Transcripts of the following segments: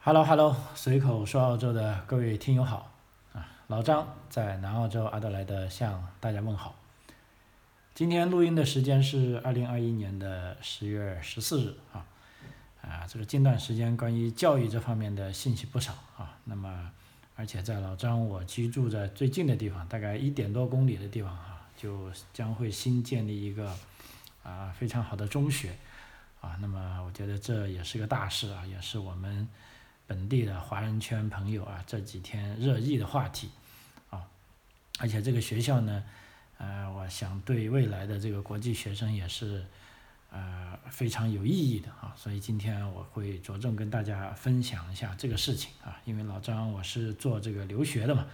Hello Hello，随口说澳洲的各位听友好啊，老张在南澳洲阿德莱德向大家问好。今天录音的时间是二零二一年的十月十四日啊啊，这个近段时间关于教育这方面的信息不少啊，那么而且在老张我居住在最近的地方，大概一点多公里的地方啊，就将会新建立一个啊非常好的中学啊，那么我觉得这也是个大事啊，也是我们。本地的华人圈朋友啊，这几天热议的话题，啊，而且这个学校呢，呃，我想对未来的这个国际学生也是，呃，非常有意义的啊，所以今天我会着重跟大家分享一下这个事情啊，因为老张我是做这个留学的嘛，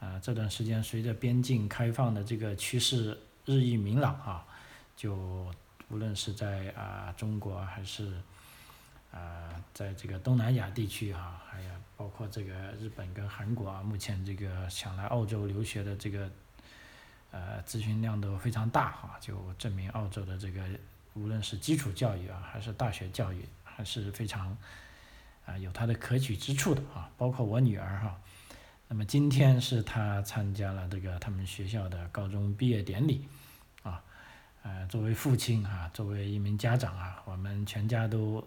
啊，这段时间随着边境开放的这个趋势日益明朗啊，就无论是在啊中国还是。啊，在这个东南亚地区啊，还有包括这个日本跟韩国啊，目前这个想来澳洲留学的这个，呃，咨询量都非常大哈，就证明澳洲的这个无论是基础教育啊，还是大学教育，还是非常啊有它的可取之处的啊。包括我女儿哈，那么今天是她参加了这个他们学校的高中毕业典礼啊，呃，作为父亲啊，作为一名家长啊，我们全家都。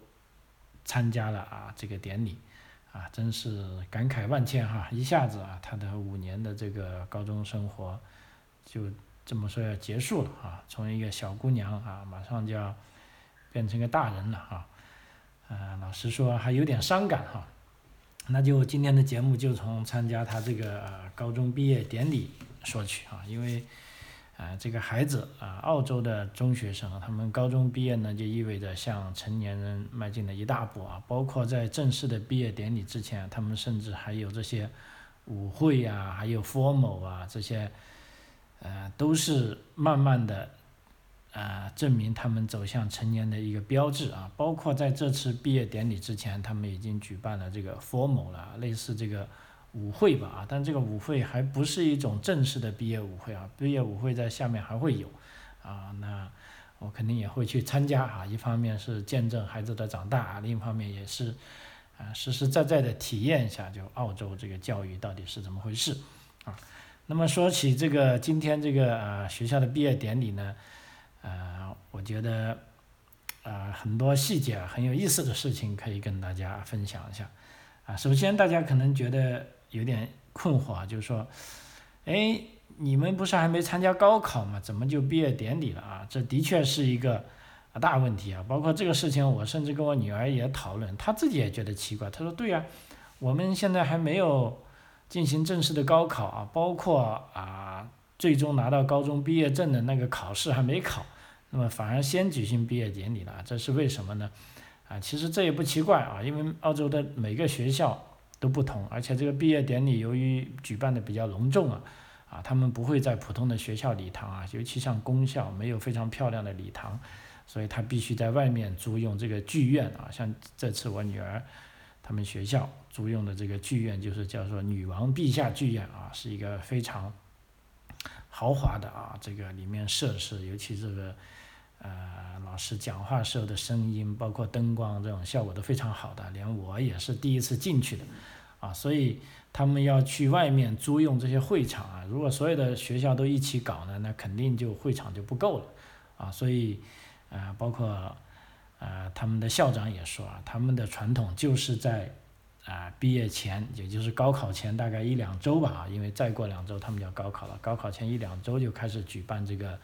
参加了啊这个典礼，啊真是感慨万千哈！一下子啊，他的五年的这个高中生活就这么说要结束了啊，从一个小姑娘啊，马上就要变成个大人了啊，呃，老实说还有点伤感哈。那就今天的节目就从参加他这个高中毕业典礼说起啊，因为。啊，这个孩子啊，澳洲的中学生，他们高中毕业呢，就意味着向成年人迈进了一大步啊。包括在正式的毕业典礼之前，他们甚至还有这些舞会呀，还有 formal 啊，这些，呃，都是慢慢的，啊，证明他们走向成年的一个标志啊。包括在这次毕业典礼之前，他们已经举办了这个 formal 了，类似这个。舞会吧啊，但这个舞会还不是一种正式的毕业舞会啊，毕业舞会在下面还会有，啊，那我肯定也会去参加啊，一方面是见证孩子的长大啊，另一方面也是啊实实在在的体验一下就澳洲这个教育到底是怎么回事啊。那么说起这个今天这个呃学校的毕业典礼呢，呃，我觉得啊很多细节很有意思的事情可以跟大家分享一下啊。首先大家可能觉得。有点困惑啊，就是说，哎，你们不是还没参加高考吗？怎么就毕业典礼了啊？这的确是一个大问题啊。包括这个事情，我甚至跟我女儿也讨论，她自己也觉得奇怪。她说：“对呀，我们现在还没有进行正式的高考啊，包括啊，最终拿到高中毕业证的那个考试还没考，那么反而先举行毕业典礼了，这是为什么呢？啊，其实这也不奇怪啊，因为澳洲的每个学校。”都不同，而且这个毕业典礼由于举办的比较隆重啊，啊，他们不会在普通的学校礼堂啊，尤其像公校没有非常漂亮的礼堂，所以他必须在外面租用这个剧院啊，像这次我女儿他们学校租用的这个剧院就是叫做女王陛下剧院啊，是一个非常豪华的啊，这个里面设施，尤其这个。呃，老师讲话时候的声音，包括灯光这种效果都非常好的，连我也是第一次进去的，啊，所以他们要去外面租用这些会场啊。如果所有的学校都一起搞呢，那肯定就会场就不够了，啊，所以，呃，包括，呃，他们的校长也说啊，他们的传统就是在，啊，毕业前，也就是高考前大概一两周吧，啊，因为再过两周他们就要高考了，高考前一两周就开始举办这个。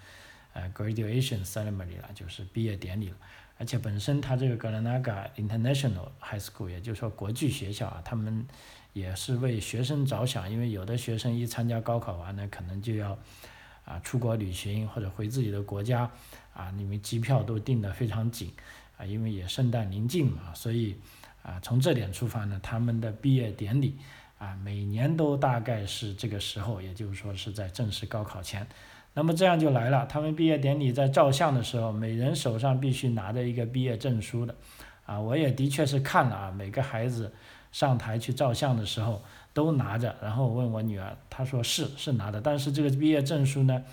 呃，graduation ceremony 了，就是毕业典礼了。而且本身它这个 Granada International High School，也就是说国际学校啊，他们也是为学生着想，因为有的学生一参加高考完呢，可能就要啊出国旅行或者回自己的国家啊，因为机票都订得非常紧啊，因为也圣诞临近嘛，所以啊从这点出发呢，他们的毕业典礼啊每年都大概是这个时候，也就是说是在正式高考前。那么这样就来了，他们毕业典礼在照相的时候，每人手上必须拿着一个毕业证书的，啊，我也的确是看了啊，每个孩子上台去照相的时候都拿着，然后问我女儿，她说是是拿的，但是这个毕业证书呢，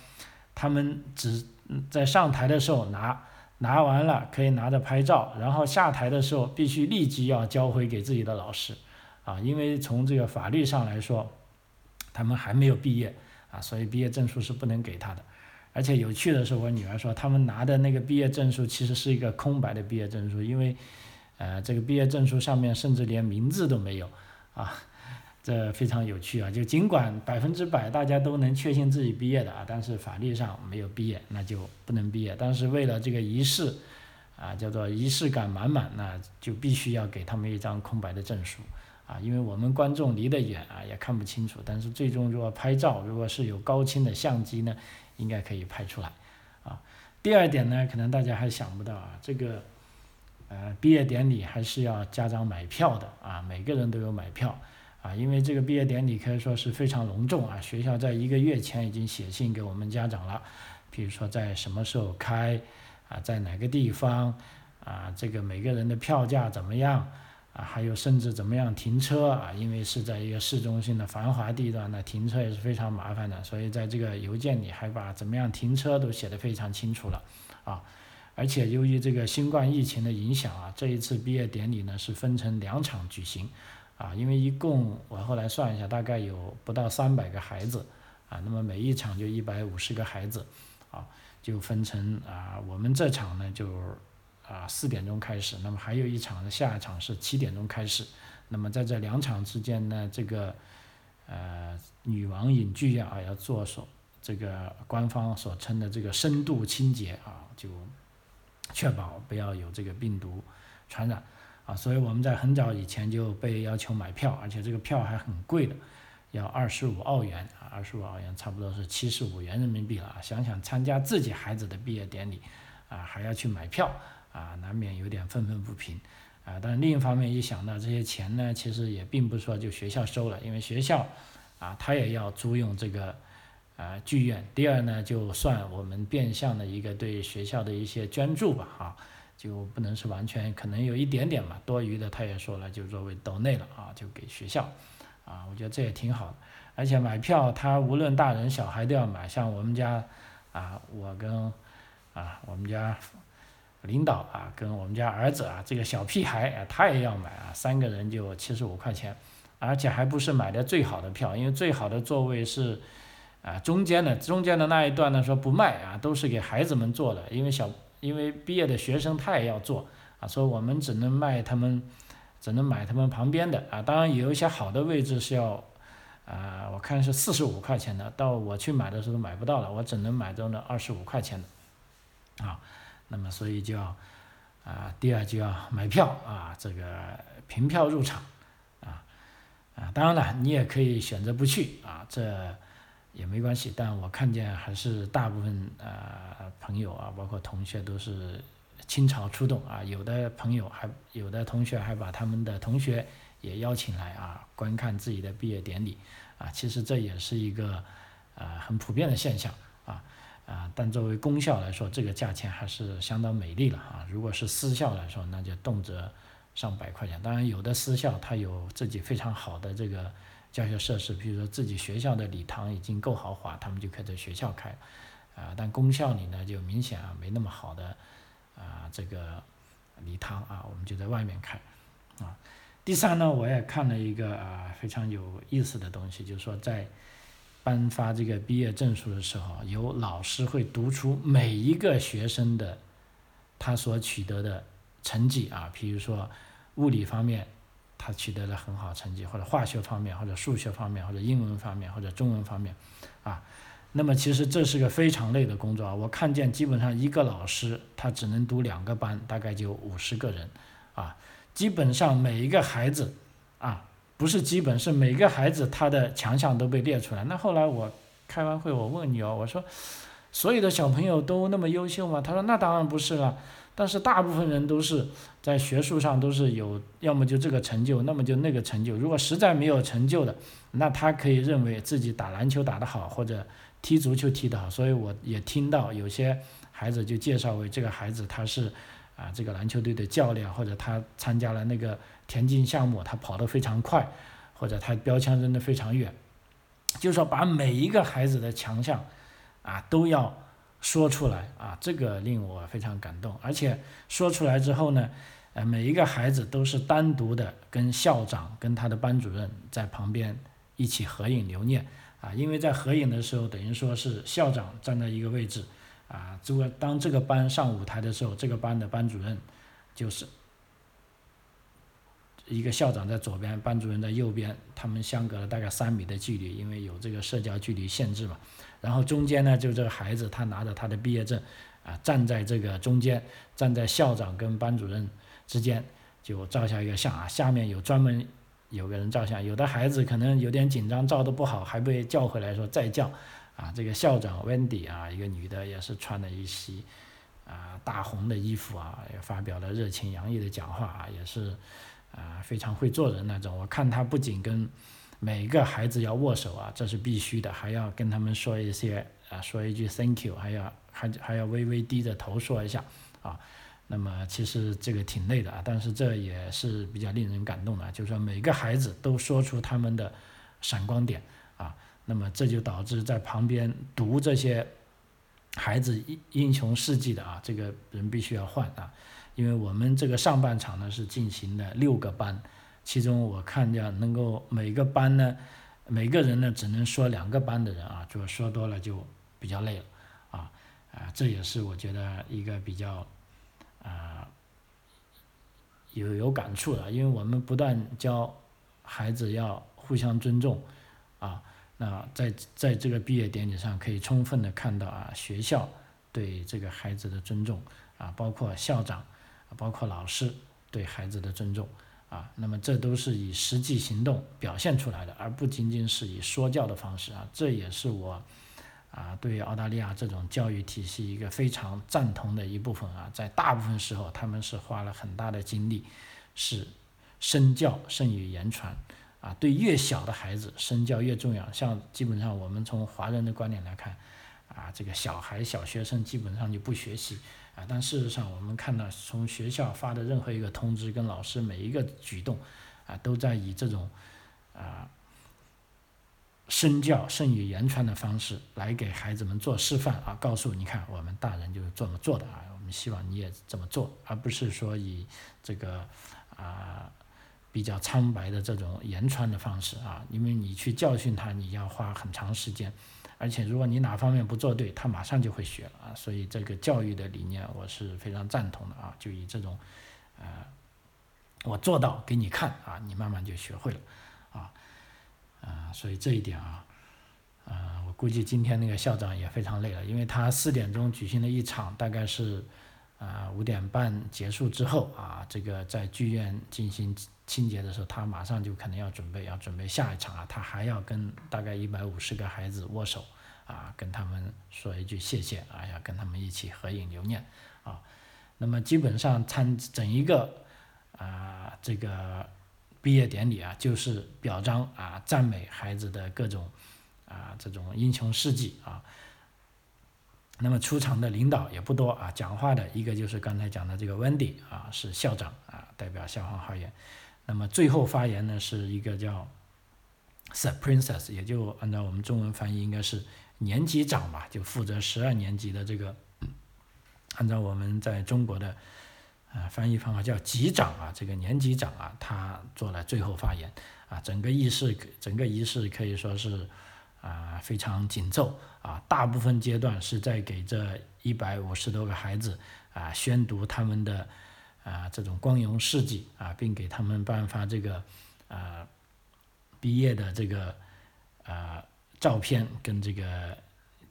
他们只在上台的时候拿，拿完了可以拿着拍照，然后下台的时候必须立即要交回给自己的老师，啊，因为从这个法律上来说，他们还没有毕业，啊，所以毕业证书是不能给他的。而且有趣的是，我女儿说他们拿的那个毕业证书其实是一个空白的毕业证书，因为，呃，这个毕业证书上面甚至连名字都没有，啊。这非常有趣啊！就尽管百分之百大家都能确信自己毕业的啊，但是法律上没有毕业，那就不能毕业。但是为了这个仪式，啊，叫做仪式感满满，那就必须要给他们一张空白的证书啊，因为我们观众离得远啊，也看不清楚。但是最终如果拍照，如果是有高清的相机呢，应该可以拍出来啊。第二点呢，可能大家还想不到啊，这个呃毕业典礼还是要家长买票的啊，每个人都有买票。啊，因为这个毕业典礼可以说是非常隆重啊，学校在一个月前已经写信给我们家长了，比如说在什么时候开，啊，在哪个地方，啊，这个每个人的票价怎么样，啊，还有甚至怎么样停车啊，因为是在一个市中心的繁华地段，那停车也是非常麻烦的，所以在这个邮件里还把怎么样停车都写得非常清楚了，啊，而且由于这个新冠疫情的影响啊，这一次毕业典礼呢是分成两场举行。啊，因为一共我后来算一下，大概有不到三百个孩子，啊，那么每一场就一百五十个孩子，啊，就分成啊，我们这场呢就啊四点钟开始，那么还有一场的下一场是七点钟开始，那么在这两场之间呢，这个呃女王影剧院啊要做所这个官方所称的这个深度清洁啊，就确保不要有这个病毒传染。啊，所以我们在很早以前就被要求买票，而且这个票还很贵的，要二十五澳元啊，二十五澳元差不多是七十五元人民币了啊。想想参加自己孩子的毕业典礼，啊，还要去买票，啊，难免有点愤愤不平，啊。但另一方面一想到这些钱呢，其实也并不是说就学校收了，因为学校，啊，他也要租用这个，啊，剧院。第二呢，就算我们变相的一个对学校的一些捐助吧，啊。就不能是完全，可能有一点点嘛，多余的他也说了，就作为岛内了啊，就给学校，啊，我觉得这也挺好的。而且买票，他无论大人小孩都要买，像我们家，啊，我跟，啊，我们家领导啊，跟我们家儿子啊，这个小屁孩啊，他也要买啊，三个人就七十五块钱，而且还不是买的最好的票，因为最好的座位是，啊，中间的，中间的那一段呢说不卖啊，都是给孩子们坐的，因为小。因为毕业的学生他也要坐啊，所以我们只能卖他们，只能买他们旁边的啊。当然有一些好的位置是要，啊，我看是四十五块钱的，到我去买的时候买不到了，我只能买到那二十五块钱的，啊，那么所以就要，啊，第二就要买票啊，这个凭票入场，啊，啊，当然了，你也可以选择不去啊，这。也没关系，但我看见还是大部分呃朋友啊，包括同学都是倾巢出动啊，有的朋友还有的同学还把他们的同学也邀请来啊，观看自己的毕业典礼啊，其实这也是一个呃很普遍的现象啊啊，但作为公校来说，这个价钱还是相当美丽了啊，如果是私校来说，那就动辄上百块钱，当然有的私校它有自己非常好的这个。教学设施，比如说自己学校的礼堂已经够豪华，他们就可以在学校开，啊，但公校里呢就明显啊没那么好的啊这个礼堂啊，我们就在外面开，啊，第三呢，我也看了一个啊非常有意思的东西，就是说在颁发这个毕业证书的时候，有老师会读出每一个学生的他所取得的成绩啊，比如说物理方面。他取得了很好成绩，或者化学方面，或者数学方面，或者英文方面，或者中文方面，啊，那么其实这是个非常累的工作啊。我看见基本上一个老师他只能读两个班，大概就五十个人，啊，基本上每一个孩子，啊，不是基本是每个孩子他的强项都被列出来。那后来我开完会，我问你哦，我说，所有的小朋友都那么优秀吗？他说那当然不是了。但是大部分人都是在学术上都是有，要么就这个成就，那么就那个成就。如果实在没有成就的，那他可以认为自己打篮球打得好，或者踢足球踢得好。所以我也听到有些孩子就介绍为这个孩子他是啊这个篮球队的教练，或者他参加了那个田径项目，他跑得非常快，或者他标枪扔得非常远。就是说把每一个孩子的强项啊都要说出来啊，这个令我非常感动。而且说出来之后呢，呃，每一个孩子都是单独的跟校长跟他的班主任在旁边一起合影留念啊，因为在合影的时候，等于说是校长站在一个位置啊，这个当这个班上舞台的时候，这个班的班主任就是。一个校长在左边，班主任在右边，他们相隔了大概三米的距离，因为有这个社交距离限制嘛。然后中间呢，就这个孩子他拿着他的毕业证，啊，站在这个中间，站在校长跟班主任之间，就照下一个相啊。下面有专门有个人照相，有的孩子可能有点紧张，照的不好，还被叫回来说再叫。啊，这个校长 Wendy 啊，一个女的也是穿了一袭啊大红的衣服啊，也发表了热情洋溢的讲话啊，也是。啊，非常会做人那种。我看她不仅跟每个孩子要握手啊，这是必须的，还要跟他们说一些啊，说一句 thank you，还要还还要微微低着头说一下啊。那么其实这个挺累的啊，但是这也是比较令人感动的，就是说每个孩子都说出他们的闪光点啊。那么这就导致在旁边读这些孩子英英雄事迹的啊，这个人必须要换啊。因为我们这个上半场呢是进行了六个班，其中我看见能够每个班呢，每个人呢只能说两个班的人啊，就说多了就比较累了，啊啊，这也是我觉得一个比较啊有有感触的，因为我们不断教孩子要互相尊重，啊，那在在这个毕业典礼上可以充分的看到啊学校对这个孩子的尊重啊，包括校长。包括老师对孩子的尊重啊，那么这都是以实际行动表现出来的，而不仅仅是以说教的方式啊。这也是我啊对澳大利亚这种教育体系一个非常赞同的一部分啊。在大部分时候，他们是花了很大的精力，是身教胜于言传啊。对越小的孩子，身教越重要。像基本上我们从华人的观点来看啊，这个小孩小学生基本上就不学习。啊，但事实上，我们看到从学校发的任何一个通知，跟老师每一个举动，啊，都在以这种啊身教胜于言传的方式来给孩子们做示范啊，告诉你看，我们大人就是这么做的啊，我们希望你也这么做，而不是说以这个啊比较苍白的这种言传的方式啊，因为你去教训他，你要花很长时间。而且，如果你哪方面不做对，他马上就会学了啊。所以，这个教育的理念我是非常赞同的啊。就以这种，呃，我做到给你看啊，你慢慢就学会了啊。啊，所以这一点啊，啊，我估计今天那个校长也非常累了，因为他四点钟举行了一场，大概是啊五点半结束之后啊，这个在剧院进行。清洁的时候，他马上就可能要准备，要准备下一场啊，他还要跟大概一百五十个孩子握手，啊，跟他们说一句谢谢，啊，要跟他们一起合影留念，啊，那么基本上参整一个啊这个毕业典礼啊，就是表彰啊赞美孩子的各种啊这种英雄事迹啊，那么出场的领导也不多啊，讲话的一个就是刚才讲的这个 Wendy 啊，是校长啊，代表校方发言。那么最后发言呢，是一个叫 “Sir Princess”，也就按照我们中文翻译应该是年级长吧，就负责十二年级的这个，按照我们在中国的啊翻译方法叫级长啊，这个年级长啊，他做了最后发言啊，整个仪式整个仪式可以说是啊非常紧凑啊，大部分阶段是在给这一百五十多个孩子啊宣读他们的。啊，这种光荣事迹啊，并给他们颁发这个啊毕业的这个啊照片跟这个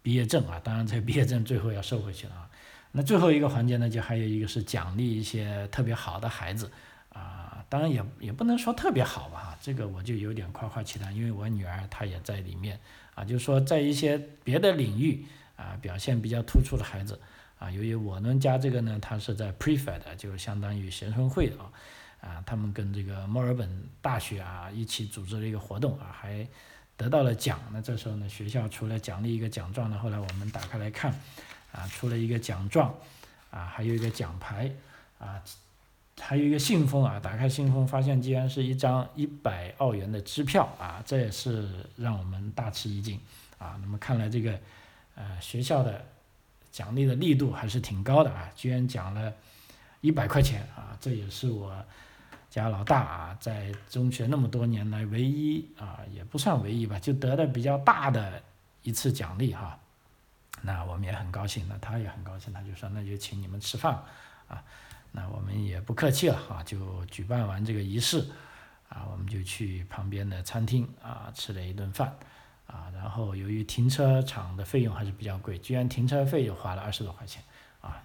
毕业证啊，当然这个毕业证最后要收回去了啊。那最后一个环节呢，就还有一个是奖励一些特别好的孩子啊，当然也也不能说特别好吧，这个我就有点夸夸其谈，因为我女儿她也在里面啊，就是说在一些别的领域啊表现比较突出的孩子。啊，由于我们家这个呢，他是在 Prefect，就相当于学生会啊，啊，他们跟这个墨尔本大学啊一起组织了一个活动啊，还得到了奖。那这时候呢，学校除了奖励一个奖状呢，后来我们打开来看，啊，出了一个奖状，啊，还有一个奖牌，啊，还有一个信封啊，打开信封发现竟然是一张一百澳元的支票啊，这也是让我们大吃一惊啊。那么看来这个呃学校的。奖励的力度还是挺高的啊，居然奖了一百块钱啊，这也是我家老大啊在中学那么多年来唯一啊也不算唯一吧，就得的比较大的一次奖励哈。那我们也很高兴，那他也很高兴，他就说那就请你们吃饭啊，那我们也不客气了啊，就举办完这个仪式啊，我们就去旁边的餐厅啊吃了一顿饭。啊，然后由于停车场的费用还是比较贵，居然停车费就花了二十多块钱，啊，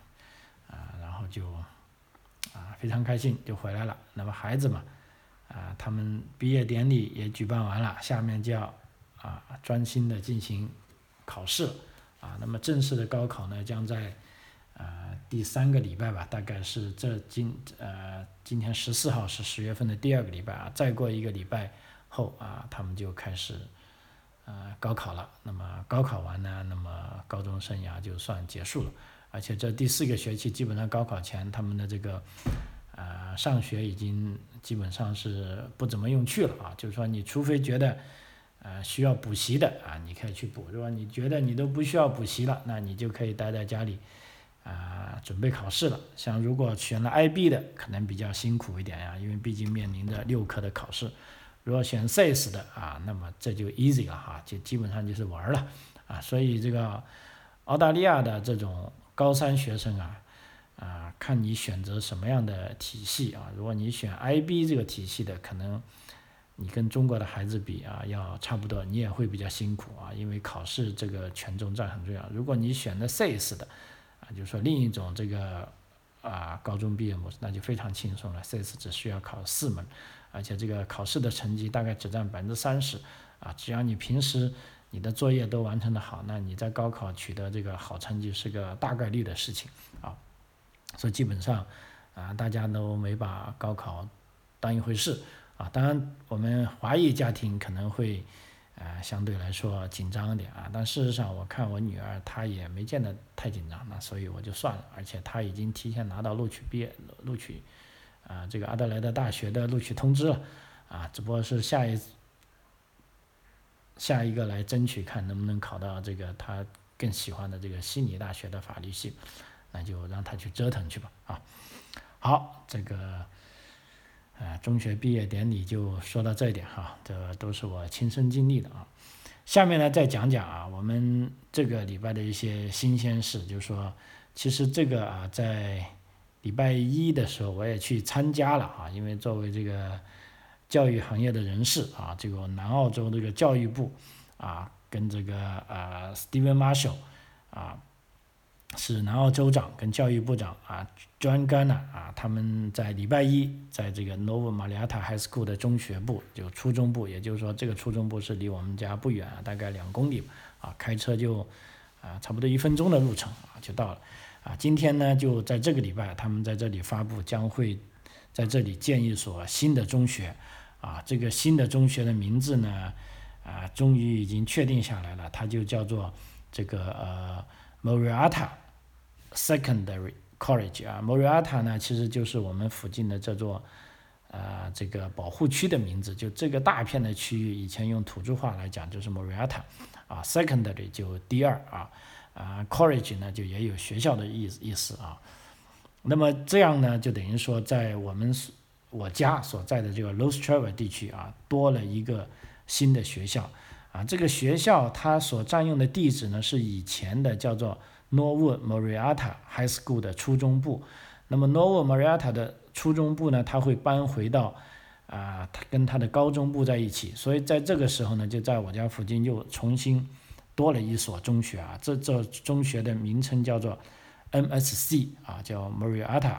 啊，然后就，啊，非常开心就回来了。那么孩子嘛，啊，他们毕业典礼也举办完了，下面就要啊专心的进行考试，啊，那么正式的高考呢将在第三个礼拜吧，大概是这今呃今天十四号是十月份的第二个礼拜啊，再过一个礼拜后啊，他们就开始。呃，高考了，那么高考完呢，那么高中生涯就算结束了，而且这第四个学期基本上高考前他们的这个，呃，上学已经基本上是不怎么用去了啊，就是说你除非觉得，呃，需要补习的啊，你可以去补，如果你觉得你都不需要补习了，那你就可以待在家里，啊，准备考试了。像如果选了 IB 的，可能比较辛苦一点呀，因为毕竟面临着六科的考试。如果选 CS 的啊，那么这就 easy 了哈，就基本上就是玩了啊。所以这个澳大利亚的这种高三学生啊，啊，看你选择什么样的体系啊。如果你选 IB 这个体系的，可能你跟中国的孩子比啊，要差不多，你也会比较辛苦啊，因为考试这个权重占很重要。如果你选的 CS 的就是说另一种这个啊高中毕业模式，那就非常轻松了，CS 只需要考四门。而且这个考试的成绩大概只占百分之三十，啊，只要你平时你的作业都完成的好，那你在高考取得这个好成绩是个大概率的事情，啊，所以基本上啊，大家都没把高考当一回事，啊，当然我们华裔家庭可能会啊相对来说紧张一点啊，但事实上我看我女儿她也没见得太紧张，那所以我就算了，而且她已经提前拿到录取毕业录取。啊，这个阿德莱德大学的录取通知了，啊，只不过是下一下一个来争取看能不能考到这个他更喜欢的这个悉尼大学的法律系，那就让他去折腾去吧，啊，好，这个啊中学毕业典礼就说到这一点哈，这都是我亲身经历的啊，下面呢再讲讲啊我们这个礼拜的一些新鲜事，就是说其实这个啊在。礼拜一的时候，我也去参加了啊，因为作为这个教育行业的人士啊，这个南澳洲这个教育部啊，跟这个呃 Steven Marshall 啊，是南澳州长跟教育部长啊，John Garner 啊，他们在礼拜一在这个 Nova Marietta High School 的中学部，就初中部，也就是说这个初中部是离我们家不远，大概两公里啊，开车就啊差不多一分钟的路程啊就到了。啊，今天呢，就在这个礼拜，他们在这里发布，将会在这里建一所新的中学。啊，这个新的中学的名字呢，啊，终于已经确定下来了，它就叫做这个呃 Moriata Secondary College 啊，Moriata 呢，其实就是我们附近的这座呃这个保护区的名字，就这个大片的区域，以前用土著话来讲就是 Moriata，啊，Secondary 就第二啊。啊，college 呢就也有学校的意思意思啊，那么这样呢就等于说在我们我家所在的这个 Los t r a v e r 地区啊多了一个新的学校啊，这个学校它所占用的地址呢是以前的叫做 Norwood Marietta High School 的初中部，那么 Norwood Marietta 的初中部呢它会搬回到啊它跟它的高中部在一起，所以在这个时候呢就在我家附近又重新。多了一所中学啊，这这中学的名称叫做 MSC 啊，叫 Marietta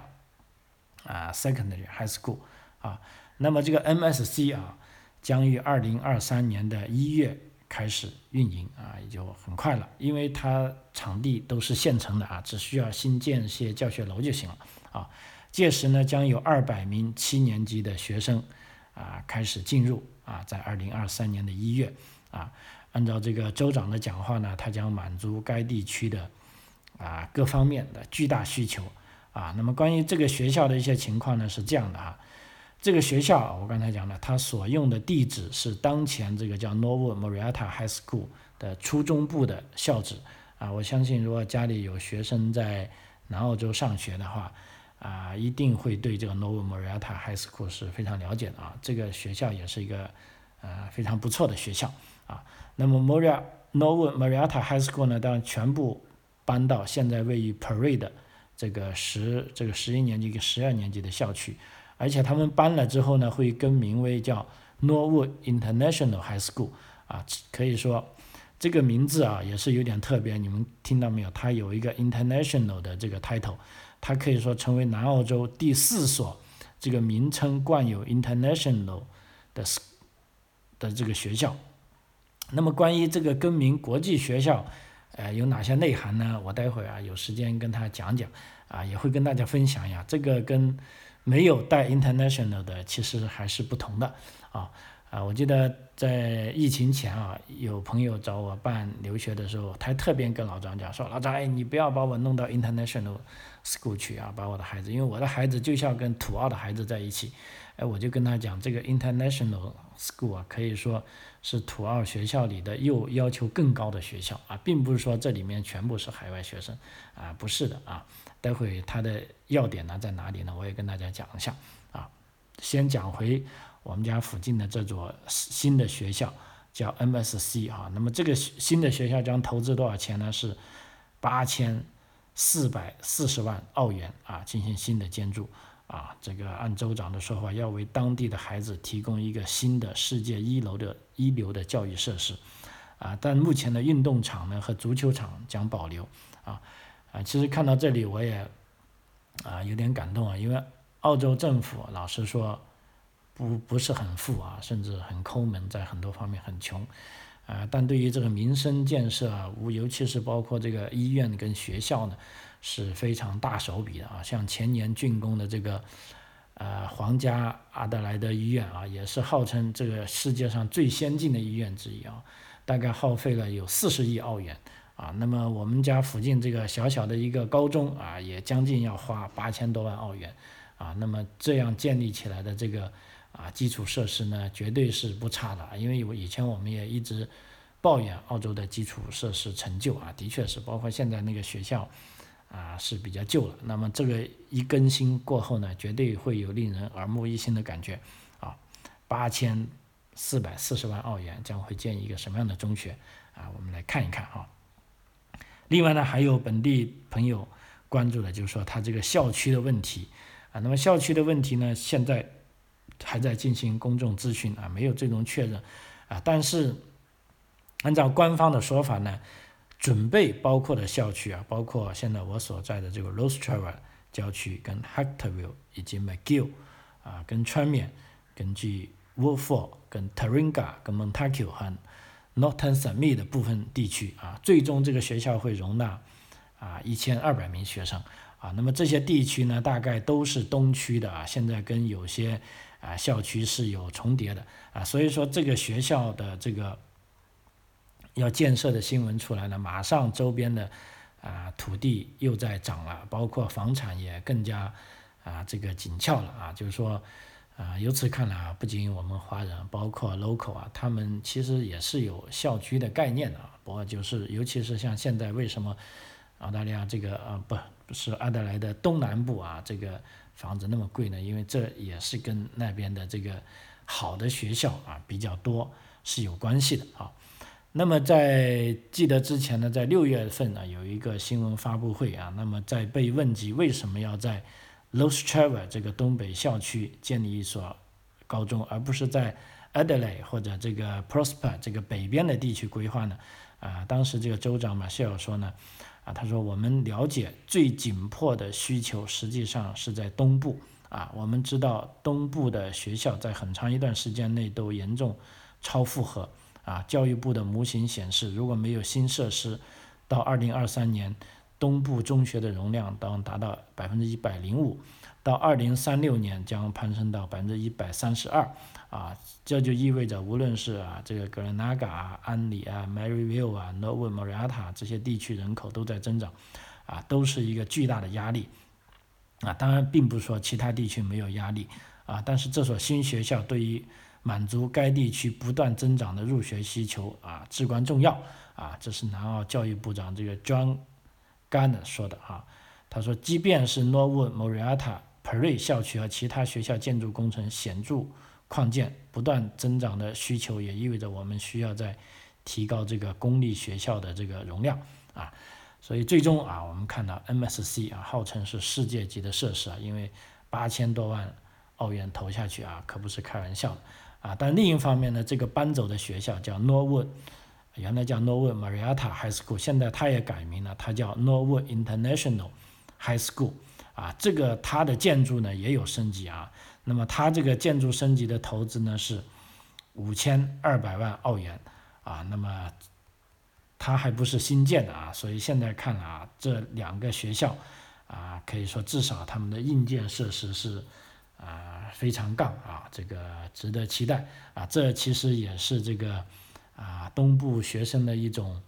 啊 Secondary High School 啊。那么这个 MSC 啊，将于二零二三年的一月开始运营啊，也就很快了，因为它场地都是现成的啊，只需要新建一些教学楼就行了啊。届时呢，将有二百名七年级的学生啊开始进入啊，在二零二三年的一月啊。按照这个州长的讲话呢，他将满足该地区的啊各方面的巨大需求啊。那么关于这个学校的一些情况呢，是这样的哈。这个学校我刚才讲了，它所用的地址是当前这个叫 Nova Marietta High School 的初中部的校址啊，我相信如果家里有学生在南澳洲上学的话，啊，一定会对这个 Nova Marietta High School 是非常了解的啊。这个学校也是一个呃非常不错的学校啊。那么 Maria Nova Marietta High School 呢，当然全部搬到现在位于 Parade 这个十这个十一年级跟十二年级的校区，而且他们搬了之后呢，会更名为叫 Norwood International High School 啊，可以说这个名字啊也是有点特别，你们听到没有？它有一个 International 的这个 title，它可以说成为南澳洲第四所这个名称冠有 International 的的这个学校。那么关于这个更名国际学校，呃，有哪些内涵呢？我待会儿啊有时间跟他讲讲，啊，也会跟大家分享一下。这个跟没有带 international 的其实还是不同的，啊啊，我记得在疫情前啊，有朋友找我办留学的时候，他特别跟老张讲说，老张，哎，你不要把我弄到 international school 去啊，把我的孩子，因为我的孩子就像跟土澳的孩子在一起。哎，我就跟他讲，这个 international school 啊，可以说是土澳学校里的又要求更高的学校啊，并不是说这里面全部是海外学生啊，不是的啊。待会它的要点呢在哪里呢？我也跟大家讲一下啊。先讲回我们家附近的这座新的学校，叫 MSC 啊。那么这个新的学校将投资多少钱呢？是八千四百四十万澳元啊，进行新的建筑。啊，这个按州长的说法，要为当地的孩子提供一个新的世界一流的一流的教育设施，啊，但目前的运动场呢和足球场将保留，啊，啊，其实看到这里我也啊有点感动啊，因为澳洲政府老实说不不是很富啊，甚至很抠门，在很多方面很穷，啊，但对于这个民生建设啊，尤其是包括这个医院跟学校呢。是非常大手笔的啊，像前年竣工的这个，呃，皇家阿德莱德医院啊，也是号称这个世界上最先进的医院之一啊，大概耗费了有四十亿澳元啊。那么我们家附近这个小小的一个高中啊，也将近要花八千多万澳元啊。那么这样建立起来的这个啊基础设施呢，绝对是不差的。因为以前我们也一直抱怨澳洲的基础设施陈旧啊，的确是，包括现在那个学校。啊，是比较旧了。那么这个一更新过后呢，绝对会有令人耳目一新的感觉。啊，八千四百四十万澳元将会建一个什么样的中学？啊，我们来看一看啊。另外呢，还有本地朋友关注的，就是说他这个校区的问题。啊，那么校区的问题呢，现在还在进行公众咨询啊，没有最终确认。啊，但是按照官方的说法呢。准备包括的校区啊，包括现在我所在的这个 Rostreville 郊区，跟 Hectorville 以及 McGill 啊，跟川面，根据 Wolford 跟 Taringa 跟 Montague 和 Norton s u m m i 的部分地区啊，最终这个学校会容纳啊一千二百名学生啊。那么这些地区呢，大概都是东区的啊，现在跟有些啊校区是有重叠的啊，所以说这个学校的这个。要建设的新闻出来了，马上周边的啊土地又在涨了，包括房产也更加啊这个紧俏了啊，就是说啊由此看来啊，不仅我们华人，包括 local 啊，他们其实也是有校区的概念的啊。不过就是尤其是像现在为什么澳大利亚这个啊不不是阿德莱的东南部啊这个房子那么贵呢？因为这也是跟那边的这个好的学校啊比较多是有关系的啊。那么在记得之前呢，在六月份呢有一个新闻发布会啊，那么在被问及为什么要在 Lostreva 这个东北校区建立一所高中，而不是在 Adelaide 或者这个 Prosper 这个北边的地区规划呢？啊，当时这个州长马歇尔说呢，啊，他说我们了解最紧迫的需求实际上是在东部啊，我们知道东部的学校在很长一段时间内都严重超负荷。啊，教育部的模型显示，如果没有新设施，到二零二三年，东部中学的容量将达到百分之一百零五，到二零三六年将攀升到百分之一百三十二。啊，这就意味着，无论是啊这个格兰纳嘎、安里啊、Maryville 啊、Norwood、Marietta 这些地区人口都在增长，啊，都是一个巨大的压力。啊，当然并不是说其他地区没有压力，啊，但是这所新学校对于满足该地区不断增长的入学需求啊至关重要啊，这是南澳教育部长这个 John Garner 说的啊。他说，即便是 Norwood、Moria Ta、Perry 校区和其他学校建筑工程显著扩建，不断增长的需求也意味着我们需要在提高这个公立学校的这个容量啊。所以最终啊，我们看到 MSC 啊，号称是世界级的设施啊，因为八千多万澳元投下去啊，可不是开玩笑啊。但另一方面呢，这个搬走的学校叫 Norwood，原来叫 Norwood Marietta High School，现在它也改名了，它叫 Norwood International High School 啊。这个它的建筑呢也有升级啊。那么它这个建筑升级的投资呢是五千二百万澳元啊。那么它还不是新建的啊，所以现在看啊，这两个学校啊，可以说至少他们的硬件设施是啊非常杠啊，这个值得期待啊。这其实也是这个啊东部学生的一种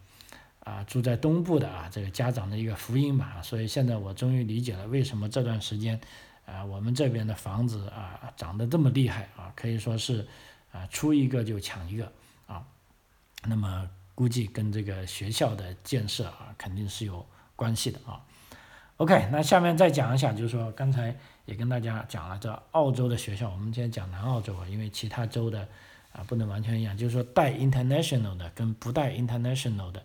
啊住在东部的啊这个家长的一个福音吧。所以现在我终于理解了为什么这段时间啊我们这边的房子啊涨得这么厉害啊，可以说是啊出一个就抢一个啊，那么。估计跟这个学校的建设啊，肯定是有关系的啊。OK，那下面再讲一下，就是说刚才也跟大家讲了，这澳洲的学校，我们今天讲南澳洲啊，因为其他州的啊不能完全一样，就是说带 international 的跟不带 international 的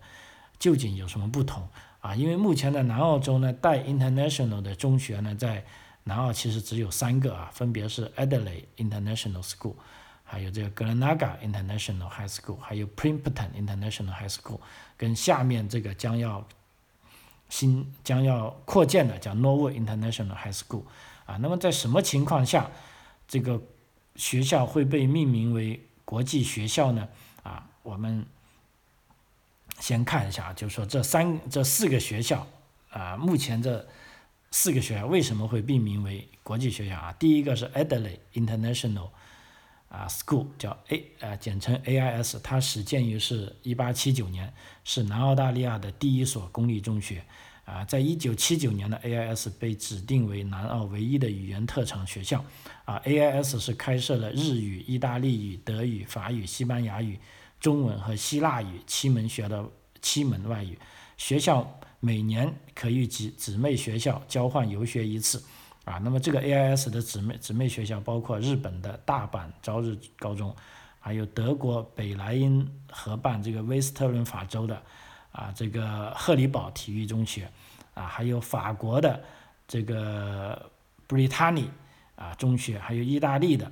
究竟有什么不同啊？因为目前的南澳洲呢，带 international 的中学呢，在南澳其实只有三个啊，分别是 Adelaide International School。还有这个 Glenaga International High School，还有 Primpton International High School，跟下面这个将要新将要扩建的叫 Norwood International High School，啊，那么在什么情况下这个学校会被命名为国际学校呢？啊，我们先看一下，就是说这三这四个学校啊，目前这四个学校为什么会命名为国际学校啊？第一个是 Adelaide International。啊，school 叫 A，呃，简称 AIS，它始建于是一八七九年，是南澳大利亚的第一所公立中学。啊，在1979年的 AIS 被指定为南澳唯一的语言特长学校。啊，AIS 是开设了日语、意大利语、德语、法语、西班牙语、中文和希腊语七门学的七门外语。学校每年可与姊姊妹学校交换游学一次。啊，那么这个 AIS 的姊妹姊妹学校包括日本的大阪朝日高中，还有德国北莱茵河畔这个威斯特伦法州的啊这个赫里堡体育中学，啊还有法国的这个布里塔尼啊中学，还有意大利的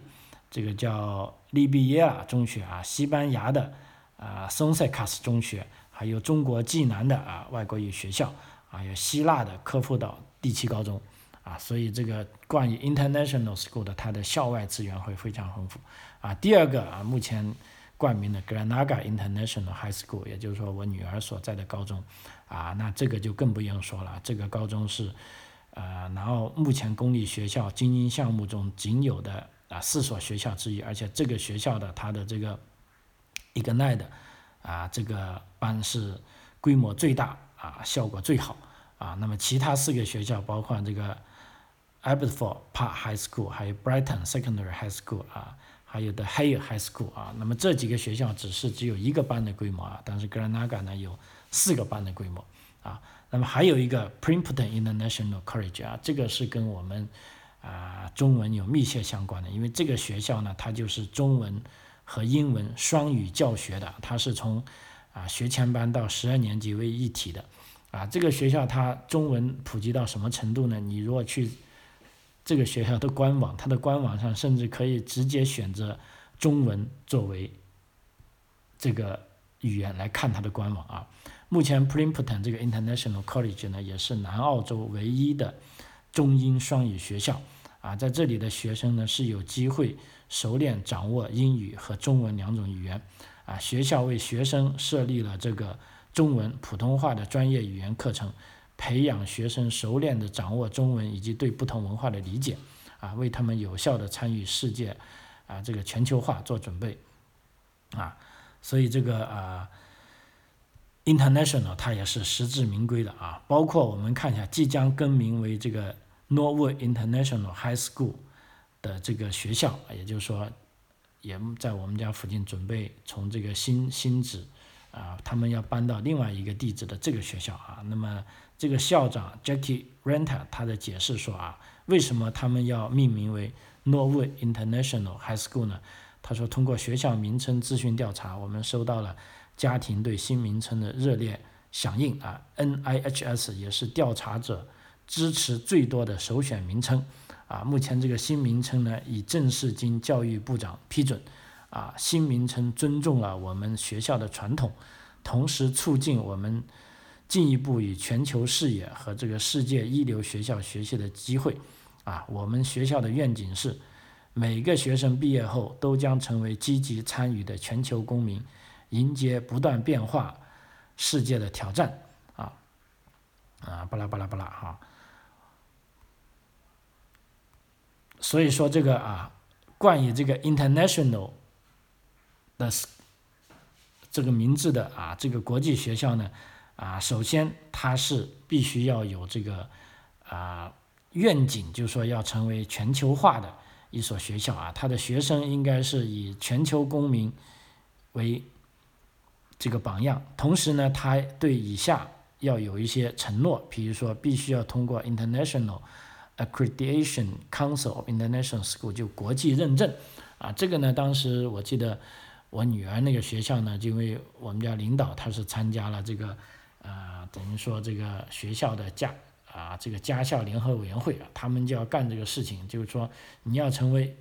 这个叫利比耶尔中学啊，西班牙的啊松塞卡斯中学，还有中国济南的啊外国语学校，还有希腊的科夫岛第七高中。啊，所以这个关于 international school 的它的校外资源会非常丰富。啊，第二个啊，目前冠名的 Granada International High School，也就是说我女儿所在的高中，啊，那这个就更不用说了。这个高中是，呃，然后目前公立学校精英项目中仅有的啊四所学校之一，而且这个学校的它的这个 Ignite 啊这个班是规模最大啊，效果最好啊。那么其他四个学校包括这个。Abbotsford Park High School，还有 Brighton Secondary High School 啊，还有的 Hay High School 啊，那么这几个学校只是只有一个班的规模啊，但是 Granada 呢有四个班的规模啊，那么还有一个 Primpton International College 啊，这个是跟我们啊中文有密切相关的，因为这个学校呢，它就是中文和英文双语教学的，它是从啊学前班到十二年级为一体的啊，这个学校它中文普及到什么程度呢？你如果去这个学校的官网，它的官网上甚至可以直接选择中文作为这个语言来看它的官网啊。目前 Primpton 这个 International College 呢，也是南澳洲唯一的中英双语学校啊。在这里的学生呢是有机会熟练掌握英语和中文两种语言啊。学校为学生设立了这个中文普通话的专业语言课程。培养学生熟练的掌握中文以及对不同文化的理解，啊，为他们有效的参与世界，啊，这个全球化做准备，啊，所以这个啊，international 它也是实至名归的啊。包括我们看一下即将更名为这个 Norwood International High School 的这个学校，也就是说也在我们家附近准备从这个新新址啊，他们要搬到另外一个地址的这个学校啊。那么这个校长 Jackie Renta 他的解释说啊，为什么他们要命名为 Norwood International High School 呢？他说，通过学校名称咨询调查，我们收到了家庭对新名称的热烈响应啊。NIHS 也是调查者支持最多的首选名称啊。目前这个新名称呢，已正式经教育部长批准啊。新名称尊重了我们学校的传统，同时促进我们进一步与全球视野和这个世界一流学校学习的机会啊。我们学校的愿景是。每个学生毕业后都将成为积极参与的全球公民，迎接不断变化世界的挑战。啊，啊，巴拉巴拉巴拉哈。所以说这个啊，冠以这个 international 的这个名字的啊，这个国际学校呢，啊，首先它是必须要有这个啊愿景，就是说要成为全球化的。一所学校啊，他的学生应该是以全球公民为这个榜样。同时呢，他对以下要有一些承诺，比如说必须要通过 International Accreditation Council of International School 就国际认证啊。这个呢，当时我记得我女儿那个学校呢，就因为我们家领导他是参加了这个啊，等于说这个学校的驾。啊，这个家校联合委员会啊，他们就要干这个事情，就是说你要成为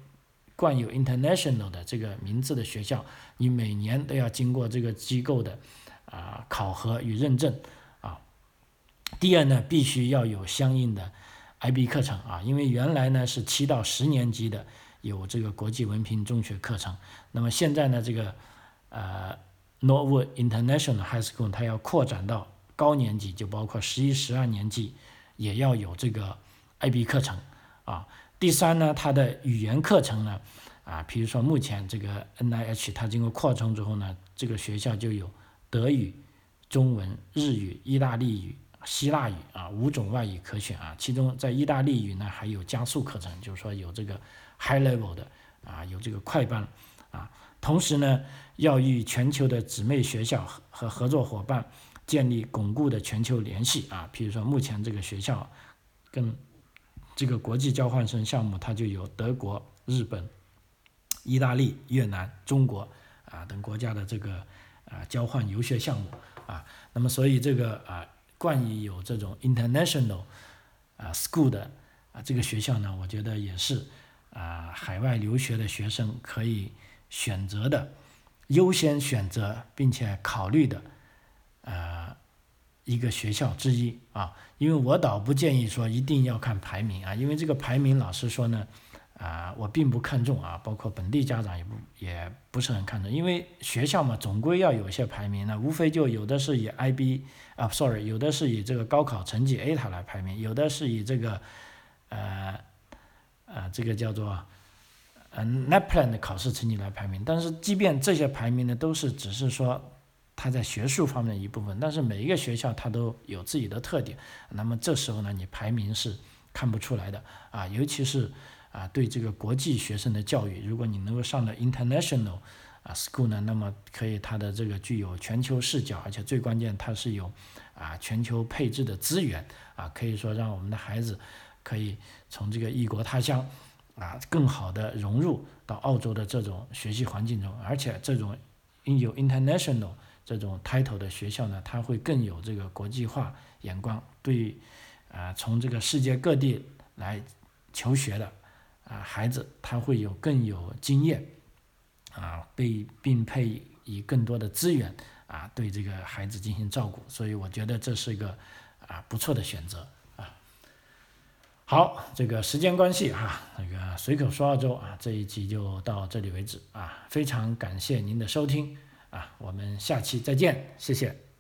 冠有 international 的这个名字的学校，你每年都要经过这个机构的啊考核与认证啊。第二呢，必须要有相应的 IB 课程啊，因为原来呢是七到十年级的有这个国际文凭中学课程，那么现在呢这个呃 Norwood International High School 它要扩展到高年级，就包括十一、十二年级。也要有这个 IB 课程啊。第三呢，它的语言课程呢，啊，比如说目前这个 NIH 它经过扩充之后呢，这个学校就有德语、中文、日语、意大利语、希腊语啊五种外语可选啊。其中在意大利语呢还有加速课程，就是说有这个 high level 的啊，有这个快班啊。同时呢，要与全球的姊妹学校和合作伙伴。建立巩固的全球联系啊，比如说目前这个学校跟这个国际交换生项目，它就有德国、日本、意大利、越南、中国啊等国家的这个啊交换游学项目啊。那么所以这个啊冠以有这种 international 啊 school 的啊这个学校呢，我觉得也是啊海外留学的学生可以选择的优先选择并且考虑的。呃，一个学校之一啊，因为我倒不建议说一定要看排名啊，因为这个排名老实说呢，啊，我并不看重啊，包括本地家长也不也不是很看重，因为学校嘛，总归要有一些排名呢，无非就有的是以 IB 啊，sorry，有的是以这个高考成绩 A 塔来排名，有的是以这个呃呃这个叫做嗯 NAPLAN 的考试成绩来排名，但是即便这些排名呢，都是只是说。它在学术方面的一部分，但是每一个学校它都有自己的特点，那么这时候呢，你排名是看不出来的。啊，尤其是啊对这个国际学生的教育，如果你能够上的 international 啊 school 呢，那么可以它的这个具有全球视角，而且最关键它是有啊全球配置的资源。啊，可以说让我们的孩子可以从这个异国他乡啊更好的融入到澳洲的这种学习环境中，而且这种有 international 这种 title 的学校呢，它会更有这个国际化眼光，对，啊，从这个世界各地来求学的啊孩子，他会有更有经验，啊，被并配以更多的资源啊，对这个孩子进行照顾，所以我觉得这是一个啊不错的选择啊。好，这个时间关系哈，那个随口说澳洲啊，这一集就到这里为止啊，非常感谢您的收听。啊，我们下期再见，谢谢。